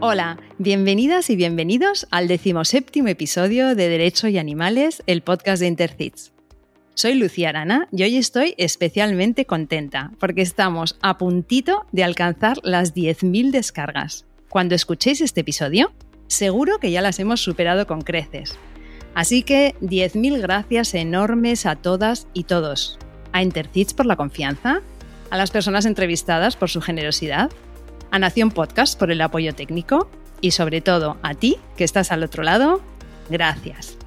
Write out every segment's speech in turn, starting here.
Hola, bienvenidas y bienvenidos al decimoséptimo episodio de Derecho y Animales, el podcast de Intercits. Soy Lucía Arana y hoy estoy especialmente contenta porque estamos a puntito de alcanzar las 10.000 descargas. Cuando escuchéis este episodio, seguro que ya las hemos superado con creces. Así que 10.000 gracias enormes a todas y todos. A Intercits por la confianza, a las personas entrevistadas por su generosidad a Nación Podcast por el apoyo técnico y sobre todo a ti que estás al otro lado, gracias.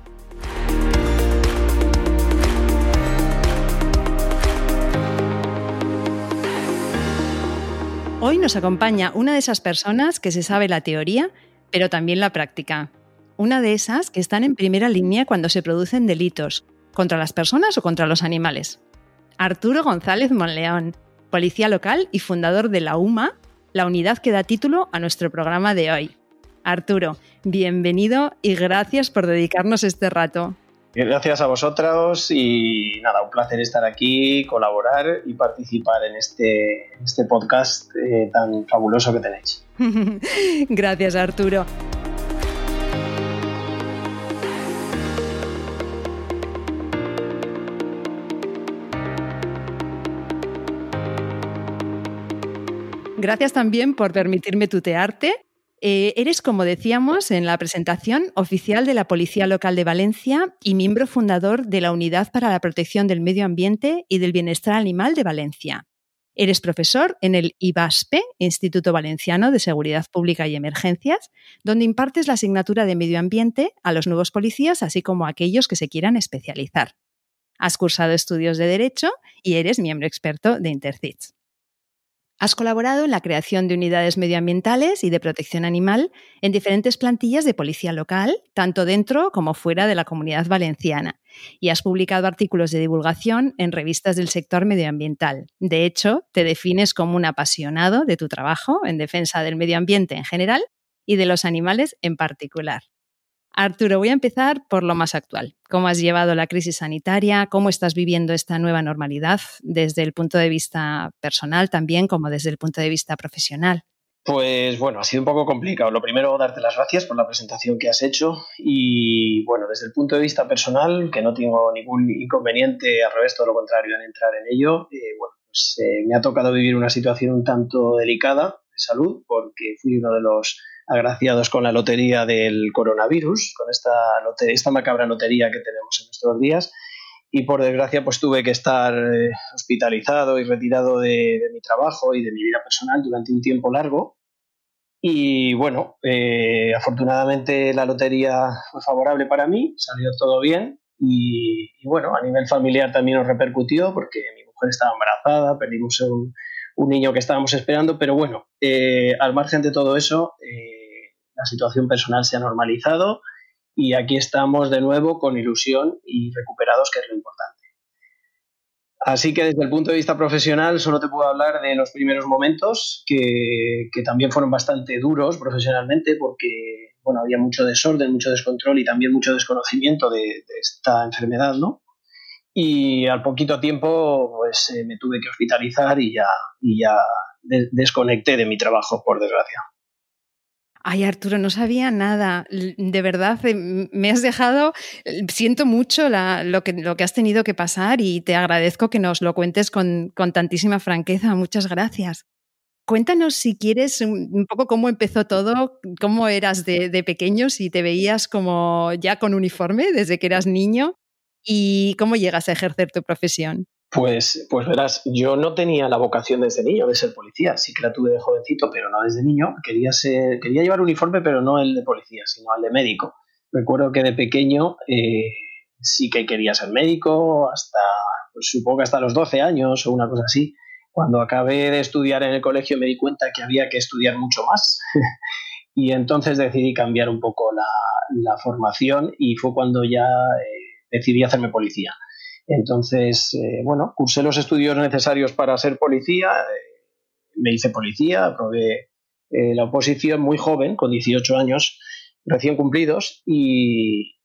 Hoy nos acompaña una de esas personas que se sabe la teoría, pero también la práctica. Una de esas que están en primera línea cuando se producen delitos, contra las personas o contra los animales. Arturo González Monleón, policía local y fundador de la UMA, la unidad que da título a nuestro programa de hoy. Arturo, bienvenido y gracias por dedicarnos este rato. Gracias a vosotros y nada, un placer estar aquí, colaborar y participar en este, este podcast eh, tan fabuloso que tenéis. gracias, Arturo. Gracias también por permitirme tutearte. Eh, eres, como decíamos en la presentación, oficial de la Policía Local de Valencia y miembro fundador de la Unidad para la Protección del Medio Ambiente y del Bienestar Animal de Valencia. Eres profesor en el IBASPE, Instituto Valenciano de Seguridad Pública y Emergencias, donde impartes la asignatura de Medio Ambiente a los nuevos policías, así como a aquellos que se quieran especializar. Has cursado estudios de Derecho y eres miembro experto de Intercits. Has colaborado en la creación de unidades medioambientales y de protección animal en diferentes plantillas de policía local, tanto dentro como fuera de la comunidad valenciana, y has publicado artículos de divulgación en revistas del sector medioambiental. De hecho, te defines como un apasionado de tu trabajo en defensa del medio ambiente en general y de los animales en particular. Arturo, voy a empezar por lo más actual. ¿Cómo has llevado la crisis sanitaria? ¿Cómo estás viviendo esta nueva normalidad desde el punto de vista personal también como desde el punto de vista profesional? Pues bueno, ha sido un poco complicado. Lo primero, darte las gracias por la presentación que has hecho y bueno, desde el punto de vista personal, que no tengo ningún inconveniente, al revés, todo lo contrario, en entrar en ello, eh, bueno, pues eh, me ha tocado vivir una situación un tanto delicada de salud porque fui uno de los agraciados con la lotería del coronavirus, con esta, esta macabra lotería que tenemos en nuestros días. Y por desgracia, pues tuve que estar eh, hospitalizado y retirado de, mi trabajo y de mi vida personal durante un tiempo largo. Y bueno, eh, afortunadamente la lotería fue favorable para mí, salió todo bien. Y, bueno, a nivel familiar también nos repercutió porque mi mujer estaba embarazada, perdimos un, un niño que estábamos esperando, pero bueno, eh, al margen de todo eso, la situación personal se ha normalizado y aquí estamos de nuevo con ilusión y recuperados, que es lo importante. Así que desde el punto de vista profesional solo te puedo hablar de los primeros momentos, que, también fueron bastante duros profesionalmente porque bueno, había mucho desorden, mucho descontrol y también mucho desconocimiento de, esta enfermedad, ¿no? Y al poquito tiempo pues eh, me tuve que hospitalizar y ya, y ya desconecté de mi trabajo, por desgracia. Ay, Arturo, no sabía nada. De verdad, eh, me has dejado, eh, siento mucho lo, que, has tenido que pasar y te agradezco que nos lo cuentes con, tantísima franqueza. Muchas gracias. Cuéntanos si quieres un poco cómo empezó todo, cómo eras de, de pequeño, si te veías como ya con uniforme desde que eras niño y cómo llegas a ejercer tu profesión. Pues, pues verás, yo no tenía la vocación desde niño de ser policía, sí que la tuve de jovencito, pero no desde niño. Quería, ser, quería llevar uniforme, pero no el de policía, sino el de médico. Recuerdo que de pequeño eh, sí que quería ser médico, hasta, pues supongo que hasta los 12 años o una cosa así. Cuando acabé de estudiar en el colegio me di cuenta que había que estudiar mucho más. y entonces decidí cambiar un poco la, formación y fue cuando ya eh, decidí hacerme policía. Entonces, eh, bueno, cursé los estudios necesarios para ser policía, eh, me hice policía, aprobé eh, la oposición muy joven, con 18 años recién cumplidos, y,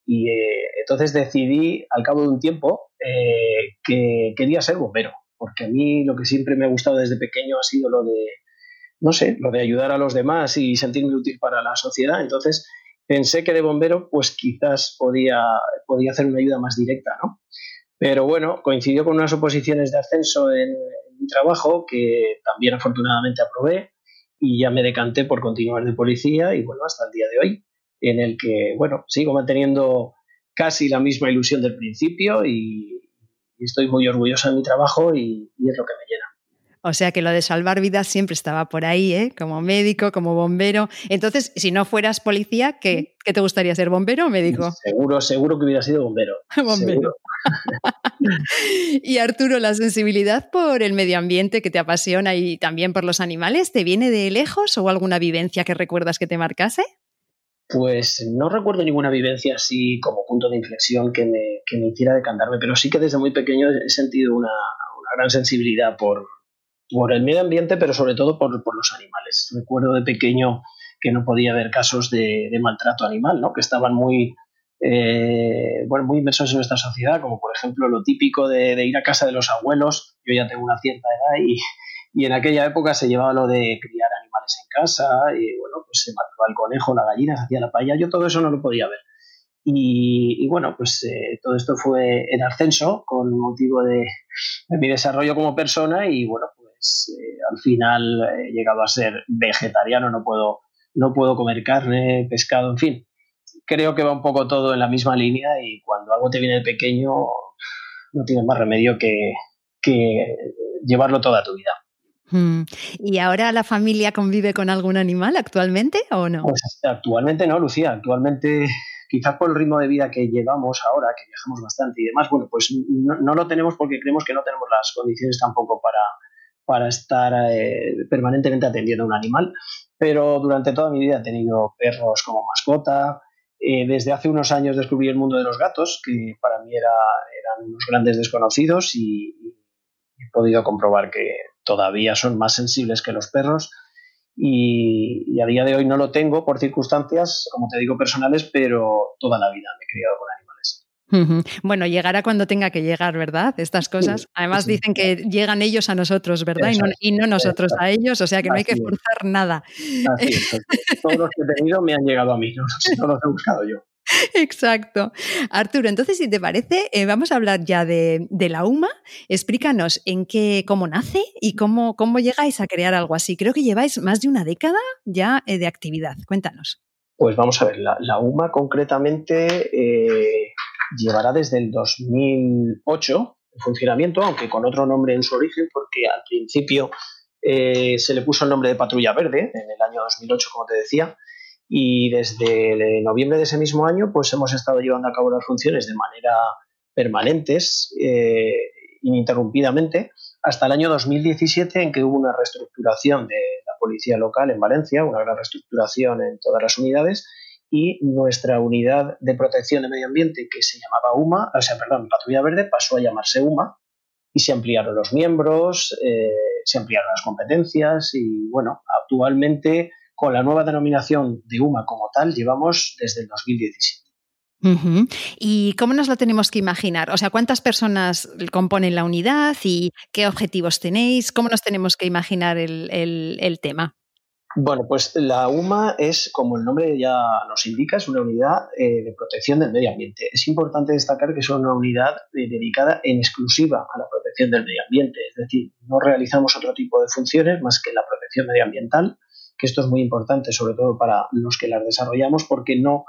entonces decidí al cabo de un tiempo que quería ser bombero, porque a mí lo que siempre me ha gustado desde pequeño ha sido lo de, no sé, lo de ayudar a los demás y sentirme útil para la sociedad. Entonces pensé que de bombero, pues quizás podía, podía hacer una ayuda más directa, ¿no? Pero bueno, coincidió con unas oposiciones de ascenso en, mi trabajo que también afortunadamente aprobé y ya me decanté por continuar de policía y bueno, hasta el día de hoy, en el que, bueno, sigo manteniendo casi la misma ilusión del principio y, estoy muy orgullosa de mi trabajo y, es lo que me llena. O sea que lo de salvar vidas siempre estaba por ahí, ¿eh? como médico, como bombero. Entonces, si no fueras policía, ¿qué, ¿qué te gustaría ser, bombero o médico? Seguro, seguro que hubiera sido bombero. bombero. y Arturo, la sensibilidad por el medio ambiente que te apasiona y también por los animales, ¿te viene de lejos o alguna vivencia que recuerdas que te marcase? Pues no recuerdo ninguna vivencia así como punto de inflexión que me, que me hiciera decantarme, pero sí que desde muy pequeño he sentido una, gran sensibilidad por, por, el medio ambiente, pero sobre todo por, los animales. Recuerdo de pequeño que no podía haber casos de, maltrato animal, ¿no? que estaban muy, eh, bueno, muy inmersos en nuestra sociedad, como por ejemplo lo típico de, ir a casa de los abuelos. Yo ya tengo una cierta edad y, y en aquella época se llevaba lo de criar animales en casa y bueno, pues se mataba el conejo, la gallina, se hacía la paella, yo todo eso no lo podía ver. Y, bueno, pues eh, todo esto fue en ascenso con motivo de, mi desarrollo como persona y bueno, pues eh, al final he llegado a ser vegetariano, no puedo, no puedo comer carne, pescado, en fin. Creo que va un poco todo en la misma línea y cuando algo te viene de pequeño no tienes más remedio que, que llevarlo toda tu vida. Mm. ¿Y ahora la familia convive con algún animal actualmente o no? Pues actualmente no, Lucía. Actualmente, quizás por el ritmo de vida que llevamos ahora, que viajamos bastante y demás, bueno, pues no, lo tenemos porque creemos que no tenemos las condiciones tampoco para, para estar eh, permanentemente atendiendo a un animal. Pero durante toda mi vida he tenido perros como mascota. Eh, desde hace unos años descubrí el mundo de los gatos, que para mí era, eran unos grandes desconocidos y he podido comprobar que todavía son más sensibles que los perros y, a día de hoy no lo tengo por circunstancias, como te digo, personales, pero toda la vida me he criado con animales. Bueno, llegará cuando tenga que llegar, ¿verdad? Estas cosas. Además dicen que llegan ellos a nosotros, ¿verdad? y, no, nosotros a ellos, o sea que no hay que forzar nada. Todos los que he tenido me han llegado a mí, no, no los he buscado yo. Exacto. Arturo, entonces, si te parece, eh, vamos a hablar ya de, la UMA. Explícanos en qué, cómo nace y cómo, cómo llegáis a crear algo así. Creo que lleváis más de una década ya eh, de actividad. Cuéntanos. Pues vamos a ver, la, UMA concretamente eh, llevará desde el 2008 en funcionamiento, aunque con otro nombre en su origen, porque al principio se le puso el nombre de Patrulla Verde en el año 2008, como te decía y desde noviembre de ese mismo año pues hemos estado llevando a cabo las funciones de manera permanentes, eh, ininterrumpidamente, hasta el año 2017 en que hubo una reestructuración de la policía local en Valencia, una gran reestructuración en todas las unidades y nuestra unidad de protección de medio ambiente que se llamaba UMA, o sea, perdón, Patrulla Verde pasó a llamarse UMA y se ampliaron los miembros, eh, se ampliaron las competencias y bueno, actualmente con la nueva denominación de UMA como tal llevamos desde el 2017. ¿Y cómo nos lo tenemos que imaginar? O sea, ¿cuántas personas componen la unidad y qué objetivos tenéis? ¿Cómo nos tenemos que imaginar el, tema? Bueno, pues la UMA es, como el nombre ya nos indica, es una unidad eh, de protección del medio ambiente. Es importante destacar que es una unidad eh, dedicada en exclusiva a la protección del medio ambiente, es decir, no realizamos otro tipo de funciones más que la protección medioambiental que esto es muy importante, sobre todo para los que las desarrollamos, porque no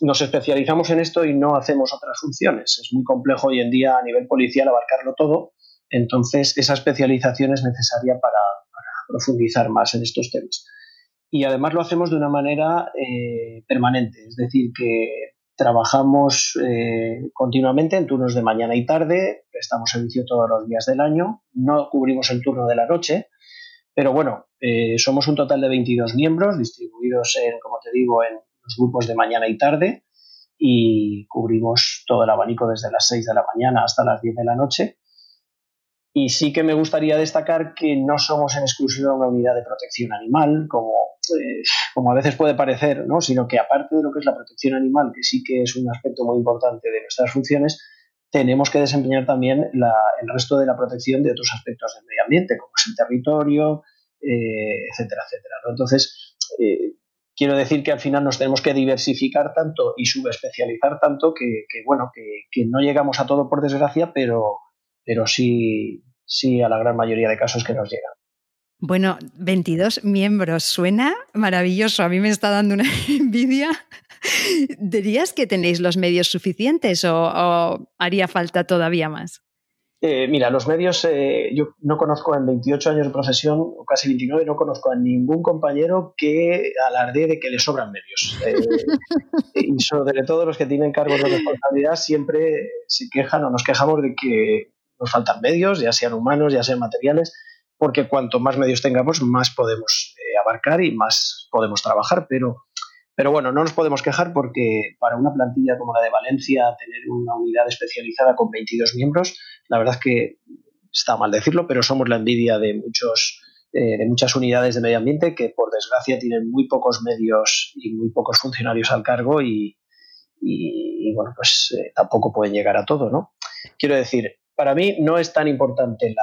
nos especializamos en esto y no hacemos otras funciones. Es muy complejo hoy en día a nivel policial abarcarlo todo, entonces esa especialización es necesaria para, profundizar más en estos temas. Y además lo hacemos de una manera eh, permanente, es decir, que trabajamos eh, continuamente en turnos de mañana y tarde, prestamos servicio todos los días del año, no cubrimos el turno de la noche, pero bueno, eh, somos un total de 22 miembros distribuidos, en, como te digo, en los grupos de mañana y tarde y cubrimos todo el abanico desde las 6 de la mañana hasta las 10 de la noche. Y sí que me gustaría destacar que no somos en exclusiva una unidad de protección animal, como, eh, como a veces puede parecer, ¿no? sino que aparte de lo que es la protección animal, que sí que es un aspecto muy importante de nuestras funciones, tenemos que desempeñar también el resto de la protección de otros aspectos del medio ambiente, como es el territorio, eh, etcétera, etcétera. Entonces, eh, quiero decir que al final nos tenemos que diversificar tanto y subespecializar tanto que, bueno, que, no llegamos a todo por desgracia, pero, pero sí, sí a la gran mayoría de casos que nos llegan. Bueno, 22 miembros, suena maravilloso. A mí me está dando una envidia. ¿Dirías que tenéis los medios suficientes o haría falta todavía más? Eh, mira, los medios, eh, yo no conozco en 28 años de profesión, o casi 29, no conozco a ningún compañero que alardee de que le sobran medios. Eh, y sobre todo los que tienen cargos de responsabilidad siempre se quejan o nos quejamos de que nos faltan medios, ya sean humanos, ya sean materiales, porque cuanto más medios tengamos, más podemos abarcar y más podemos trabajar, pero pero bueno, no nos podemos quejar porque para una plantilla como la de Valencia, tener una unidad especializada con 22 miembros, la verdad es que está mal decirlo, pero somos la envidia de muchos eh, de muchas unidades de medio ambiente que por desgracia tienen muy pocos medios y muy pocos funcionarios al cargo y, bueno, pues eh, tampoco pueden llegar a todo, ¿no? Quiero decir, para mí no es tan importante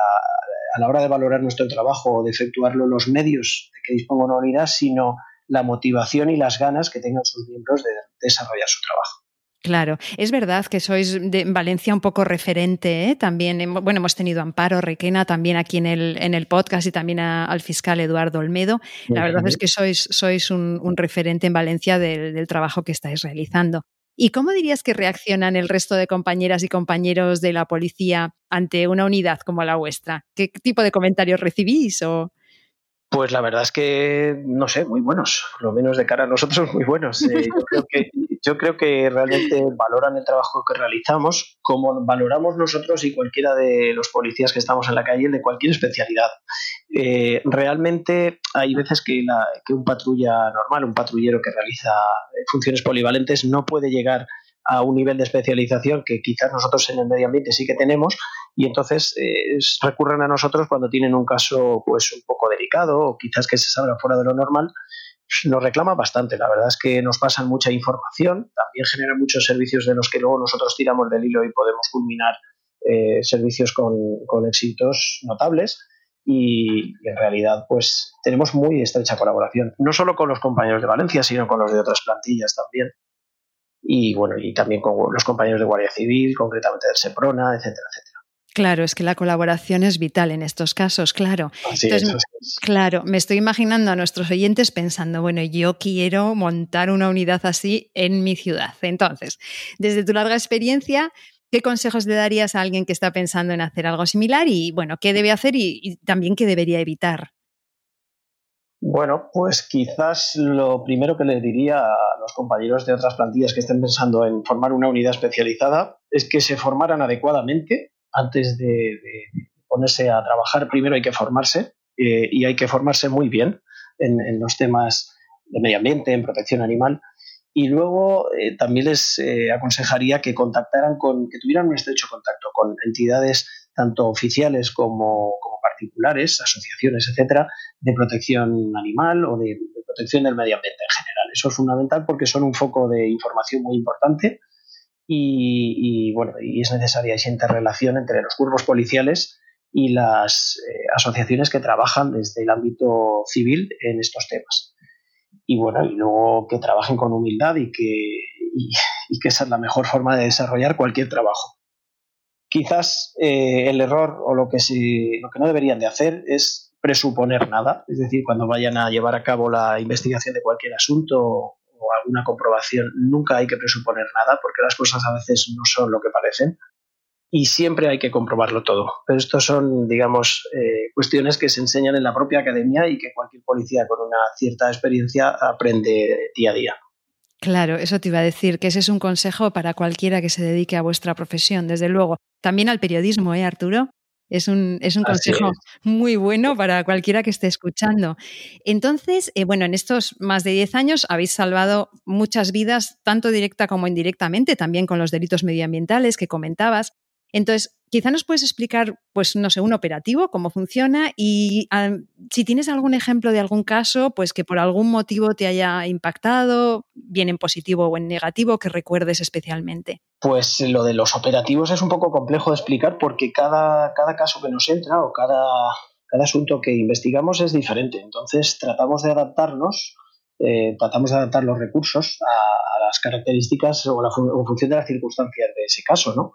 a la hora de valorar nuestro trabajo o de efectuarlo los medios de que disponga una unidad, sino la motivación y las ganas que tengan sus miembros de desarrollar su trabajo. Claro, es verdad que sois de Valencia un poco referente, ¿eh? también, bueno, hemos tenido a Amparo Requena también aquí en el, en el podcast y también al fiscal Eduardo Olmedo. La verdad es que sois, sois un, referente en Valencia del, del, trabajo que estáis realizando. ¿Y cómo dirías que reaccionan el resto de compañeras y compañeros de la policía ante una unidad como la vuestra? ¿Qué tipo de comentarios recibís? O... Pues la verdad es que, no sé, muy buenos, por lo menos de cara a nosotros, muy buenos. Eh, yo, creo que, realmente valoran el trabajo que realizamos como valoramos nosotros y cualquiera de los policías que estamos en la calle de cualquier especialidad. Eh, realmente hay veces que, que un patrulla normal, un patrullero que realiza eh, funciones polivalentes no puede llegar a un nivel de especialización que quizás nosotros en el medio ambiente sí que tenemos y entonces eh, recurren a nosotros cuando tienen un caso pues un poco delicado o quizás que se salga fuera de lo normal nos reclama bastante. La verdad es que nos pasan mucha información, también generan muchos servicios de los que luego nosotros tiramos del hilo y podemos culminar eh, servicios con, con, éxitos notables. Y, en realidad, pues tenemos muy estrecha colaboración, no solo con los compañeros de Valencia, sino con los de otras plantillas también y bueno, y también con los compañeros de Guardia Civil, concretamente del SEPRONA, etcétera, etcétera. Claro, es que la colaboración es vital en estos casos, claro. Claro, me estoy imaginando a nuestros oyentes pensando, bueno, yo quiero montar una unidad así en mi ciudad. Entonces, desde tu larga experiencia, ¿qué consejos le darías a alguien que está pensando en hacer algo similar y, bueno, qué debe hacer y también qué debería evitar? Bueno, pues quizás lo primero que les diría a los compañeros de otras plantillas que estén pensando en formar una unidad especializada es que se formaran adecuadamente antes de, ponerse a trabajar. Primero hay que formarse eh, y hay que formarse muy bien en, los temas de medio ambiente, en protección animal. Y luego eh, también les eh, aconsejaría que contactaran con, que tuvieran un estrecho contacto con entidades tanto oficiales como, particulares, asociaciones, etcétera, de protección animal o de, protección del medio ambiente en general. Eso es fundamental porque son un foco de información muy importante y, bueno, y es necesaria esa interrelación entre los cuerpos policiales y las eh, asociaciones que trabajan desde el ámbito civil en estos temas. Y bueno, y luego que trabajen con humildad y que, y que esa es la mejor forma de desarrollar cualquier trabajo. Quizás eh, el error o lo que, lo que no deberían de hacer es presuponer nada, es decir, cuando vayan a llevar a cabo la investigación de cualquier asunto o alguna comprobación, nunca hay que presuponer nada porque las cosas a veces no son lo que parecen y siempre hay que comprobarlo todo. Pero estos son, digamos, eh, cuestiones que se enseñan en la propia academia y que cualquier policía con una cierta experiencia aprende día a día. Claro, eso te iba a decir, que ese es un consejo para cualquiera que se dedique a vuestra profesión, desde luego. También al periodismo, ¿eh, Arturo? Es un, es un consejo muy bueno para cualquiera que esté escuchando. Entonces, eh, bueno, en estos más de 10 años habéis salvado muchas vidas, tanto directa como indirectamente, también con los delitos medioambientales que comentabas. Entonces, quizá nos puedes explicar, pues, no sé, un operativo, cómo funciona y si tienes algún ejemplo de algún caso, pues que por algún motivo te haya impactado, bien en positivo o en negativo, que recuerdes especialmente. Pues lo de los operativos es un poco complejo de explicar porque cada, cada caso que nos entra o cada, cada asunto que investigamos es diferente. Entonces tratamos de adaptarnos, eh, tratamos de adaptar los recursos a, las características o, la, en función de las circunstancias de ese caso, ¿no?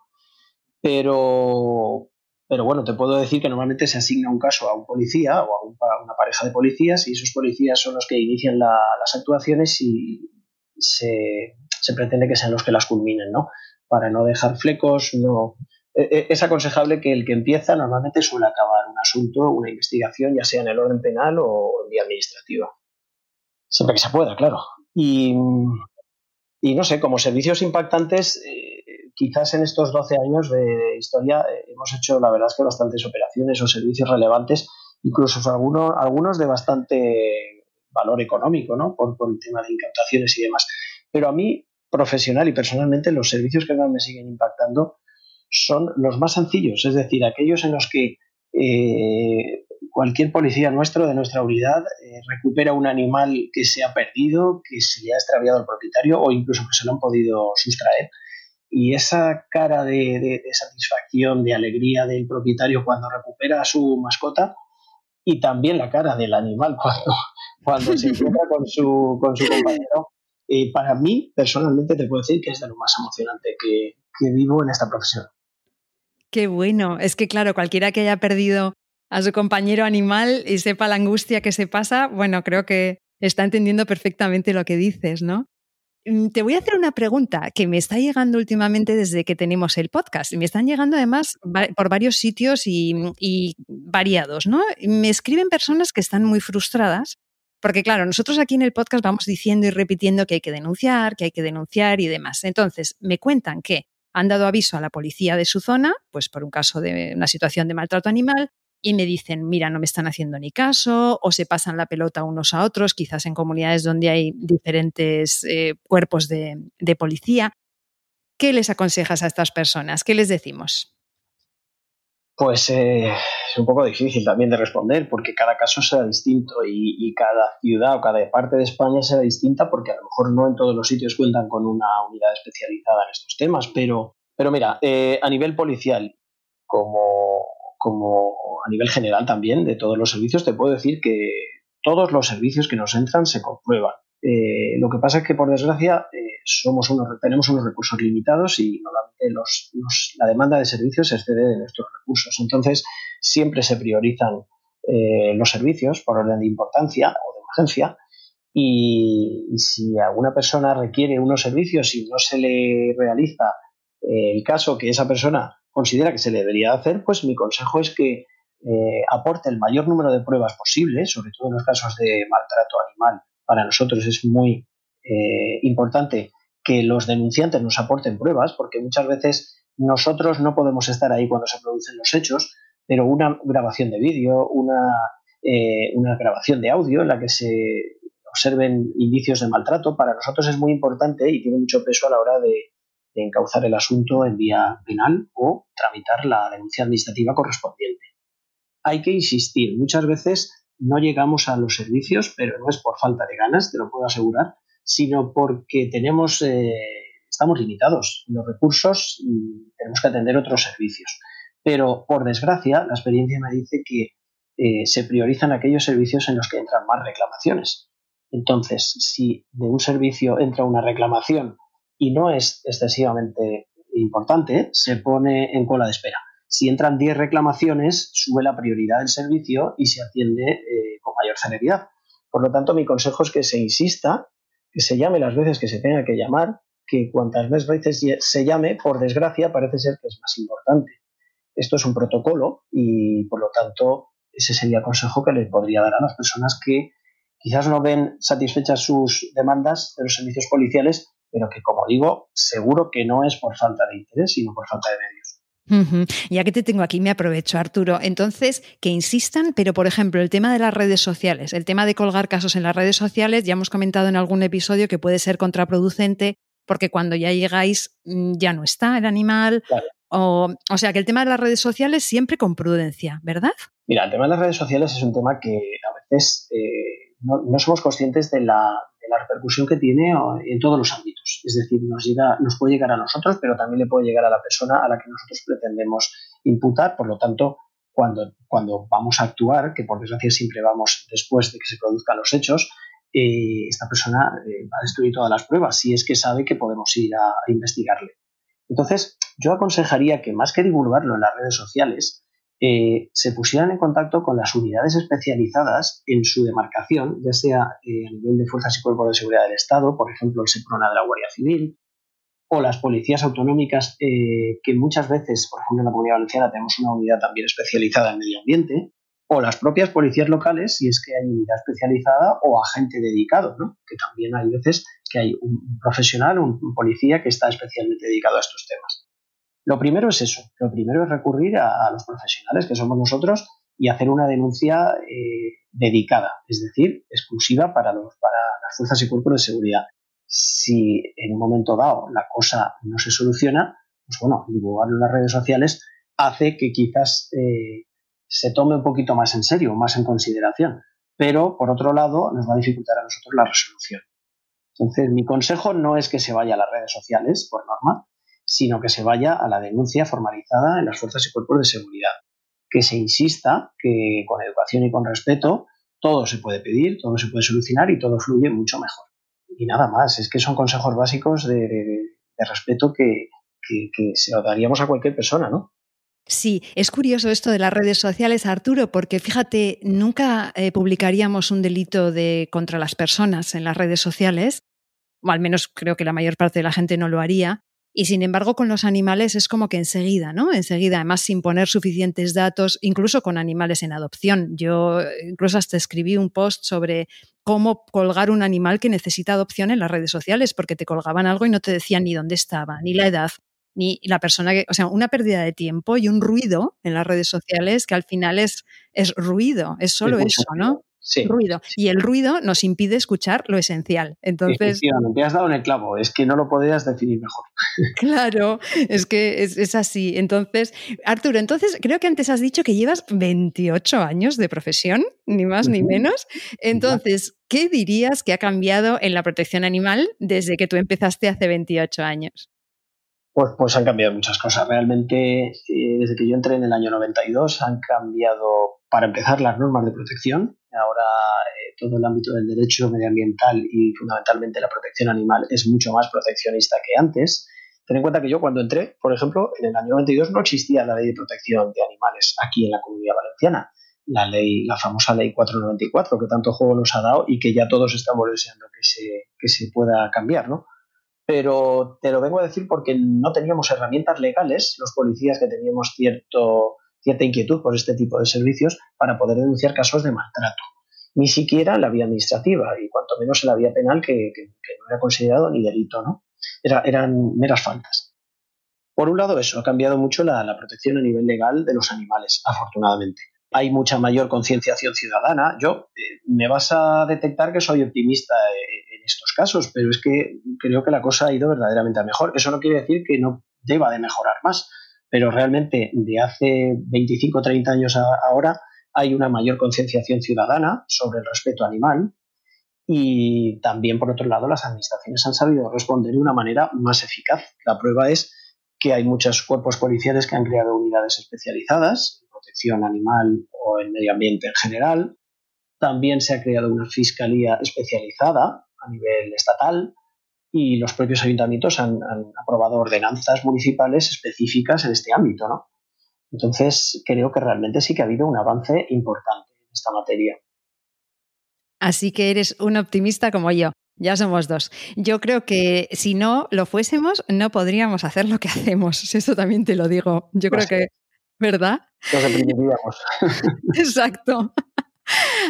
Pero, pero bueno, te puedo decir que normalmente se asigna un caso a un policía o a, una pareja de policías y esos policías son los que inician las actuaciones y se, se, pretende que sean los que las culminen, ¿no? Para no dejar flecos, no... E, e, es aconsejable que el que empieza normalmente suele acabar un asunto, una investigación, ya sea en el orden penal o en vía administrativa. Siempre que se pueda, claro. Y, y no sé, como servicios impactantes, eh, quizás en estos 12 años de historia eh, hemos hecho, la verdad es que bastantes operaciones o servicios relevantes, incluso algunos, algunos de bastante valor económico, ¿no? Por, el tema de incautaciones y demás. Pero a mí, profesional y personalmente, los servicios que más me siguen impactando son los más sencillos, es decir, aquellos en los que eh, cualquier policía nuestro, de nuestra unidad, eh, recupera un animal que se ha perdido, que se le ha extraviado al propietario o incluso que se lo han podido sustraer y esa cara de, satisfacción, de alegría del propietario cuando recupera a su mascota y también la cara del animal cuando, cuando se encuentra con su, con su compañero, eh, para mí personalmente te puedo decir que es de lo más emocionante que, que vivo en esta profesión. Qué bueno, es que claro, cualquiera que haya perdido a su compañero animal y sepa la angustia que se pasa, bueno, creo que está entendiendo perfectamente lo que dices, ¿no? Mm, te voy a hacer una pregunta que me está llegando últimamente desde que tenemos el podcast. Me están llegando además por varios sitios y, variados, ¿no? Me escriben personas que están muy frustradas porque, claro, nosotros aquí en el podcast vamos diciendo y repitiendo que hay que denunciar, que hay que denunciar y demás. Entonces, me cuentan que han dado aviso a la policía de su zona, pues por un caso de una situación de maltrato animal, y me dicen, mira, no me están haciendo ni caso, o se pasan la pelota unos a otros, quizás en comunidades donde hay diferentes eh, cuerpos de, policía. ¿Qué les aconsejas a estas personas? ¿Qué les decimos? Pues eh, es un poco difícil también de responder porque cada caso será distinto y, cada ciudad o cada parte de España será distinta porque a lo mejor no en todos los sitios cuentan con una unidad especializada en estos temas. Pero, pero mira, eh, a nivel policial, como como a nivel general también de todos los servicios, te puedo decir que todos los servicios que nos entran se comprueban. Eh, lo que pasa es que, por desgracia, eh, somos unos, tenemos unos recursos limitados y la demanda de servicios excede de nuestros recursos. Entonces, siempre se priorizan eh, los servicios por orden de importancia o de urgencia. Y, y, si alguna persona requiere unos servicios y no se le realiza el caso que esa persona considera que se le debería hacer, pues mi consejo es que eh, aporte el mayor número de pruebas posible, sobre todo en los casos de maltrato animal. Para nosotros es muy eh, importante que los denunciantes nos aporten pruebas, porque muchas veces nosotros no podemos estar ahí cuando se producen los hechos, pero una grabación de vídeo, una, eh, una grabación de audio en la que se observen indicios de maltrato, para nosotros es muy importante y tiene mucho peso a la hora de, encauzar el asunto en vía penal o tramitar la denuncia administrativa correspondiente. Hay que insistir, muchas veces no llegamos a los servicios, pero no es por falta de ganas, te lo puedo asegurar, sino porque tenemos, eh, estamos limitados en los recursos y tenemos que atender otros servicios. Pero, por desgracia, la experiencia me dice que eh, se priorizan aquellos servicios en los que entran más reclamaciones. Entonces, si de un servicio entra una reclamación y no es excesivamente importante, se pone en cola de espera. Si entran 10 reclamaciones, sube la prioridad del servicio y se atiende eh, con mayor celeridad. Por lo tanto, mi consejo es que se insista, que se llame las veces que se tenga que llamar, que cuantas más veces se llame, por desgracia, parece ser que es más importante. Esto es un protocolo y, por lo tanto, ese sería el consejo que les podría dar a las personas que quizás no ven satisfechas sus demandas de los servicios policiales pero que, como digo, seguro que no es por falta de interés, sino por falta de medios. Ya que te tengo aquí, me aprovecho, Arturo. Entonces, que insistan, pero por ejemplo, el tema de las redes sociales, el tema de colgar casos en las redes sociales, ya hemos comentado en algún episodio que puede ser contraproducente porque cuando ya llegáis mm, ya no está el animal. O, o, sea, que el tema de las redes sociales siempre con prudencia, ¿verdad? Mira, el tema de las redes sociales es un tema que a veces eh, no, no, somos conscientes de la, la repercusión que tiene en todos los ámbitos. Es decir, nos, llega, nos puede llegar a nosotros, pero también le puede llegar a la persona a la que nosotros pretendemos imputar. Por lo tanto, cuando, cuando vamos a actuar, que por desgracia siempre vamos después de que se produzcan los hechos, eh, esta persona eh, va a destruir todas las pruebas si es que sabe que podemos ir a, investigarle. Entonces, yo aconsejaría que más que divulgarlo en las redes sociales, eh, se pusieran en contacto con las unidades especializadas en su demarcación, ya sea a nivel de fuerzas y cuerpos de seguridad del Estado, por ejemplo, el SEPRONA de la Guardia Civil, o las policías autonómicas, que muchas veces, por ejemplo, en la Comunidad Valenciana tenemos una unidad también especializada en medio ambiente, o las propias policías locales, si es que hay unidad especializada o agente dedicado, ¿no? que también hay veces que hay un profesional, un, policía que está especialmente dedicado a estos temas. Lo primero es eso, lo primero es recurrir a, los profesionales, que somos nosotros, y hacer una denuncia eh, dedicada, es decir, exclusiva para, los, para las fuerzas y cuerpos de seguridad. Si en un momento dado la cosa no se soluciona, pues bueno, divulgarlo en las redes sociales hace que quizás eh, se tome un poquito más en serio, más en consideración. Pero, por otro lado, nos va a dificultar a nosotros la resolución. Entonces, mi consejo no es que se vaya a las redes sociales, por norma, sino que se vaya a la denuncia formalizada en las fuerzas y cuerpos de seguridad. Que se insista que con educación y con respeto todo se puede pedir, todo se puede solucionar y todo fluye mucho mejor. Y nada más, es que son consejos básicos de, respeto que, que se lo daríamos a cualquier persona, ¿no? Sí, es curioso esto de las redes sociales, Arturo, porque fíjate, nunca eh, publicaríamos un delito de contra las personas en las redes sociales, o al menos creo que la mayor parte de la gente no lo haría. Y sin embargo, con los animales es como que enseguida, ¿no? Enseguida, además sin poner suficientes datos, incluso con animales en adopción. Yo incluso hasta escribí un post sobre cómo colgar un animal que necesita adopción en las redes sociales, porque te colgaban algo y no te decían ni dónde estaba, ni la edad, ni la persona que, o sea, una pérdida de tiempo y un ruido en las redes sociales que al final es, es ruido, es solo eso, ¿no? Sí, ruido. Y el ruido nos impide escuchar lo esencial. Entonces, te has dado en el clavo, es que no lo podrías definir mejor. Claro, es que es, así. Entonces, Arturo, entonces creo que antes has dicho que llevas 28 años de profesión, ni más ni menos. Entonces, ¿qué dirías que ha cambiado en la protección animal desde que tú empezaste hace 28 años? Pues, pues, han cambiado muchas cosas. Realmente, eh, desde que yo entré en el año 92, han cambiado, para empezar, las normas de protección. Ahora eh, todo el ámbito del derecho medioambiental y fundamentalmente la protección animal es mucho más proteccionista que antes. Ten en cuenta que yo cuando entré, por ejemplo, en el año 92 no existía la ley de protección de animales aquí en la comunidad valenciana. La ley, la famosa ley 494, que tanto juego nos ha dado y que ya todos estamos deseando que se, que se pueda cambiar, ¿no? pero te lo vengo a decir porque no teníamos herramientas legales, los policías que teníamos cierto, cierta inquietud por este tipo de servicios, para poder denunciar casos de maltrato. Ni siquiera la vía administrativa y cuanto menos en la vía penal que, no era considerado ni delito, ¿no? eran meras faltas. Por un lado, eso ha cambiado mucho la, la protección a nivel legal de los animales, afortunadamente hay mucha mayor concienciación ciudadana. Yo eh, me vas a detectar que soy optimista eh, en estos casos, pero es que creo que la cosa ha ido verdaderamente a mejor. Eso no quiere decir que no deba de mejorar más, pero realmente de hace 25 o 30 años ahora hay una mayor concienciación ciudadana sobre el respeto animal y también, por otro lado, las administraciones han sabido responder de una manera más eficaz. La prueba es que hay muchos cuerpos policiales que han creado unidades especializadas protección animal o el medio ambiente en general. También se ha creado una fiscalía especializada a nivel estatal y los propios ayuntamientos han, aprobado ordenanzas municipales específicas en este ámbito. ¿no? Entonces, creo que realmente sí que ha habido un avance importante en esta materia. Así que eres un optimista como yo. Ya somos dos. Yo creo que si no lo fuésemos, no podríamos hacer lo que hacemos. Eso también te lo digo. Yo creo que ¿verdad? Nos Exacto.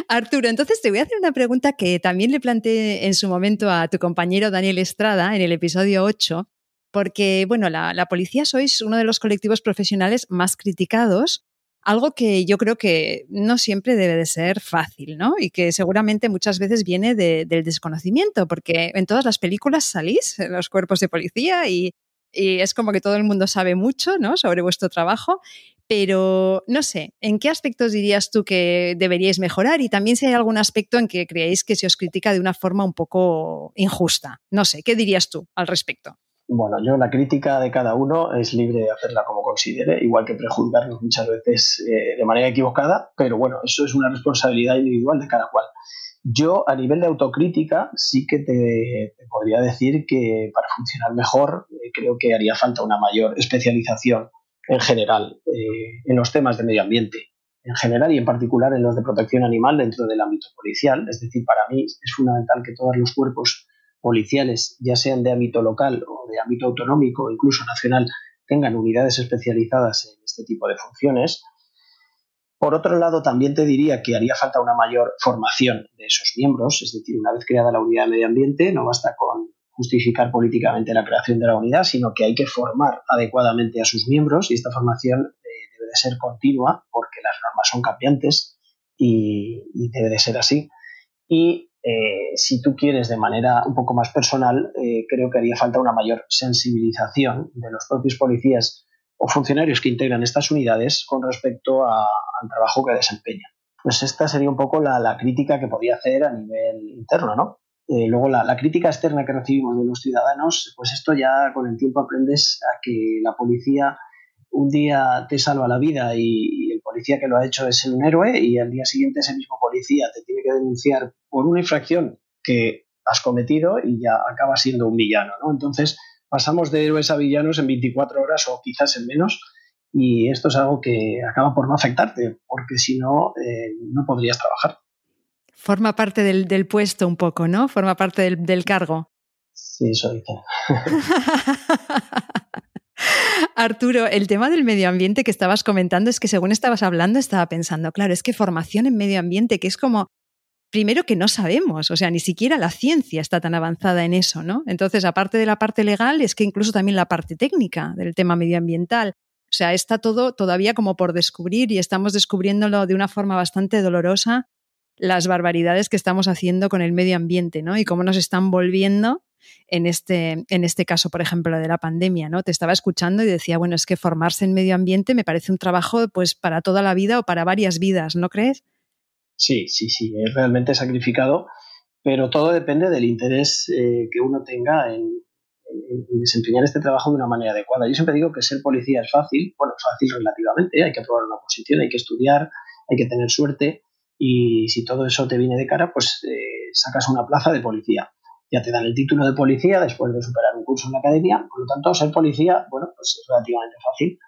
Arturo, entonces te voy a hacer una pregunta que también le planteé en su momento a tu compañero Daniel Estrada en el episodio 8, porque, bueno, la, policía sois uno de los colectivos profesionales más criticados, algo que yo creo que no siempre debe de ser fácil, ¿no? Y que seguramente muchas veces viene del desconocimiento, porque en todas las películas salís, en los cuerpos de policía, y, y es como que todo el mundo sabe mucho, ¿no? Sobre vuestro trabajo, pero no sé, ¿en qué aspectos dirías tú que deberíais mejorar? Y también si hay algún aspecto en que creéis que se os critica de una forma un poco injusta. No sé, ¿qué dirías tú al respecto? Bueno, yo la crítica de cada uno es libre de hacerla como considere, igual que prejuzgarnos muchas veces eh, de manera equivocada, pero bueno, eso es una responsabilidad individual de cada cual. Yo a nivel de autocrítica sí que te, podría decir que para funcionar mejor eh, creo que haría falta una mayor especialización en general eh, en los temas de medio ambiente, en general y en particular en los de protección animal dentro del ámbito policial. Es decir, para mí es fundamental que todos los cuerpos policiales, ya sean de ámbito local o de ámbito autonómico incluso nacional, tengan unidades especializadas en este tipo de funciones. Por otro lado, también te diría que haría falta una mayor formación de esos miembros, es decir, una vez creada la unidad de medio ambiente, no basta con justificar políticamente la creación de la unidad, sino que hay que formar adecuadamente a sus miembros y esta formación eh, debe de ser continua porque las normas son cambiantes y, y debe de ser así. Y eh, si tú quieres de manera un poco más personal, eh, creo que haría falta una mayor sensibilización de los propios policías o funcionarios que integran estas unidades con respecto al trabajo que desempeñan. Pues esta sería un poco la, crítica que podía hacer a nivel interno, ¿no? Eh, luego la, la, crítica externa que recibimos de los ciudadanos, pues esto ya con el tiempo aprendes a que la policía un día te salva la vida y, el policía que lo ha hecho es un héroe y al día siguiente ese mismo policía te tiene que denunciar por una infracción que has cometido y ya acaba siendo un villano, ¿no? Entonces pasamos de héroes a villanos en 24 horas o quizás en menos y esto es algo que acaba por no afectarte porque si no, eh, no podrías trabajar. Forma parte del, puesto un poco, ¿no? Forma parte del, del cargo. Sí, eso dice. Arturo, el tema del medio ambiente que estabas comentando es que según estabas hablando estaba pensando, claro, es que formación en medio ambiente, que es como, primero que no sabemos, o sea, ni siquiera la ciencia está tan avanzada en eso, ¿no? Entonces, aparte de la parte legal, es que incluso también la parte técnica del tema medioambiental. O sea, está todo todavía como por descubrir y estamos descubriéndolo de una forma bastante dolorosa las barbaridades que estamos haciendo con el medio ambiente, ¿no? Y cómo nos están volviendo en este, en este caso, por ejemplo, de la pandemia, ¿no? Te estaba escuchando y decía, bueno, es que formarse en medio ambiente me parece un trabajo pues para toda la vida o para varias vidas, ¿no crees? Sí, sí, sí, es realmente sacrificado, pero todo depende del interés eh, que uno tenga en, desempeñar este trabajo de una manera adecuada. Yo siempre digo que ser policía es fácil, bueno, fácil relativamente, hay que probar una posición, hay que estudiar, hay que tener suerte y si todo eso te viene de cara, pues eh, sacas una plaza de policía ya te dan el título de policía después de superar un curso en la academia. Por lo tanto, ser policía, bueno, pues es relativamente fácil.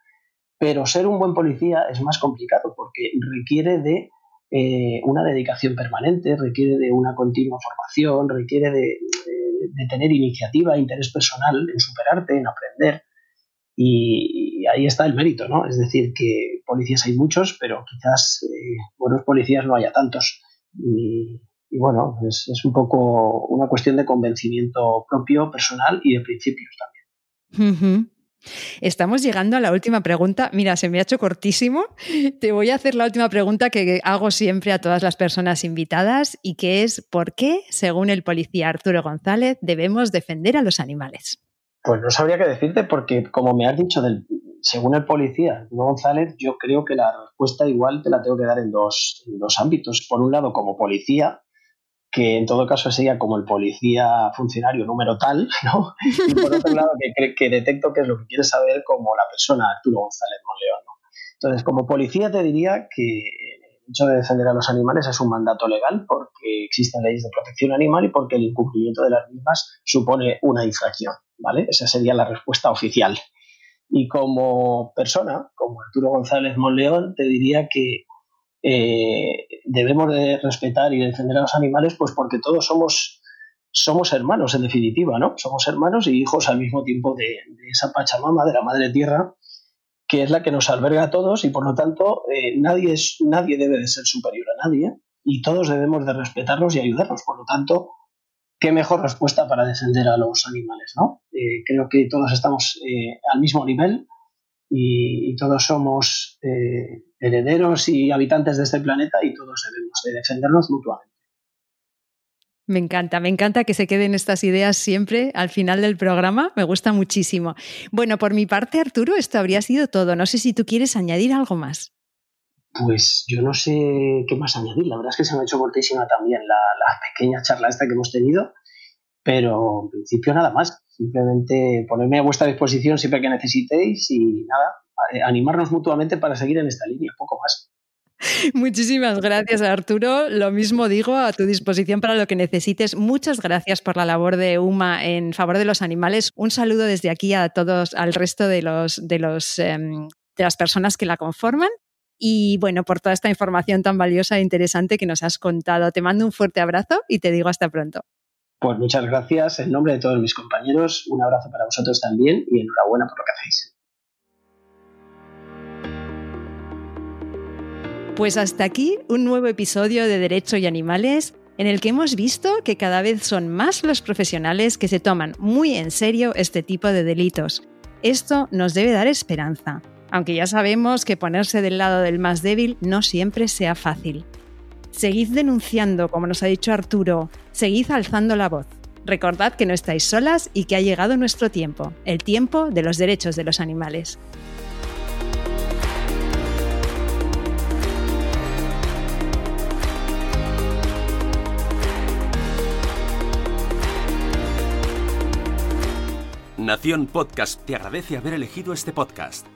Pero ser un buen policía es más complicado porque requiere de eh, una dedicación permanente, requiere de una continua formación, requiere de, tener iniciativa, interés personal en superarte, en aprender. Y, ahí está el mérito, ¿no? Es decir, que policías hay muchos, pero quizás eh, buenos policías no haya tantos. Y, y bueno, es, es, un poco una cuestión de convencimiento propio, personal y de principios también. Estamos llegando a la última pregunta. Mira, se me ha hecho cortísimo. Te voy a hacer la última pregunta que hago siempre a todas las personas invitadas y que es ¿por qué, según el policía Arturo González, debemos defender a los animales? Pues no sabría qué decirte porque, como me has dicho, del, según el policía Arturo González, yo creo que la respuesta igual te la tengo que dar en dos, en dos ámbitos. Por un lado, como policía, que en todo caso sería como el policía funcionario número tal, ¿no? Y por otro lado, que, que detecto que es lo que quieres saber como la persona Arturo González Monleón, ¿no? Entonces, como policía te diría que el hecho de defender a los animales es un mandato legal porque existen leyes de protección animal y porque el incumplimiento de las mismas supone una infracción, ¿vale? Esa sería la respuesta oficial. Y como persona, como Arturo González Monleón, te diría que eh, debemos de respetar y defender a los animales, pues porque todos somos, somos hermanos, en definitiva, ¿no? Somos hermanos y hijos al mismo tiempo de, esa Pachamama, de la Madre Tierra, que es la que nos alberga a todos y por lo tanto eh, nadie, es, nadie debe de ser superior a nadie y todos debemos de respetarnos y ayudarnos. Por lo tanto, qué mejor respuesta para defender a los animales, ¿no? Eh, creo que todos estamos al mismo nivel y, todos somos eh, herederos y habitantes de este planeta y todos debemos de defendernos mutuamente. Me encanta, me encanta que se queden estas ideas siempre al final del programa, me gusta muchísimo. Bueno, por mi parte, Arturo, esto habría sido todo. No sé si tú quieres añadir algo más. Pues yo no sé qué más añadir. La verdad es que se me ha hecho cortísima también la, la pequeña charla esta que hemos tenido pero en principio nada más. Simplemente ponerme a vuestra disposición siempre que necesitéis y nada, animarnos mutuamente para seguir en esta línea, poco más. Muchísimas gracias, Arturo. Lo mismo digo, a tu disposición para lo que necesites. Muchas gracias por la labor de UMA en favor de los animales. Un saludo desde aquí a todos, al resto de, los, de, los, em, de las personas que la conforman. Y bueno, por toda esta información tan valiosa e interesante que nos has contado. Te mando un fuerte abrazo y te digo hasta pronto. Pues muchas gracias en nombre de todos mis compañeros. Un abrazo para vosotros también y enhorabuena por lo que hacéis. Pues hasta aquí un nuevo episodio de Derecho y Animales en el que hemos visto que cada vez son más los profesionales que se toman muy en serio este tipo de delitos. Esto nos debe dar esperanza, aunque ya sabemos que ponerse del lado del más débil no siempre sea fácil. Seguid denunciando, como nos ha dicho Arturo, seguid alzando la voz. Recordad que no estáis solas y que ha llegado nuestro tiempo, el tiempo de los derechos de los animales. Nación Podcast te agradece haber elegido este podcast.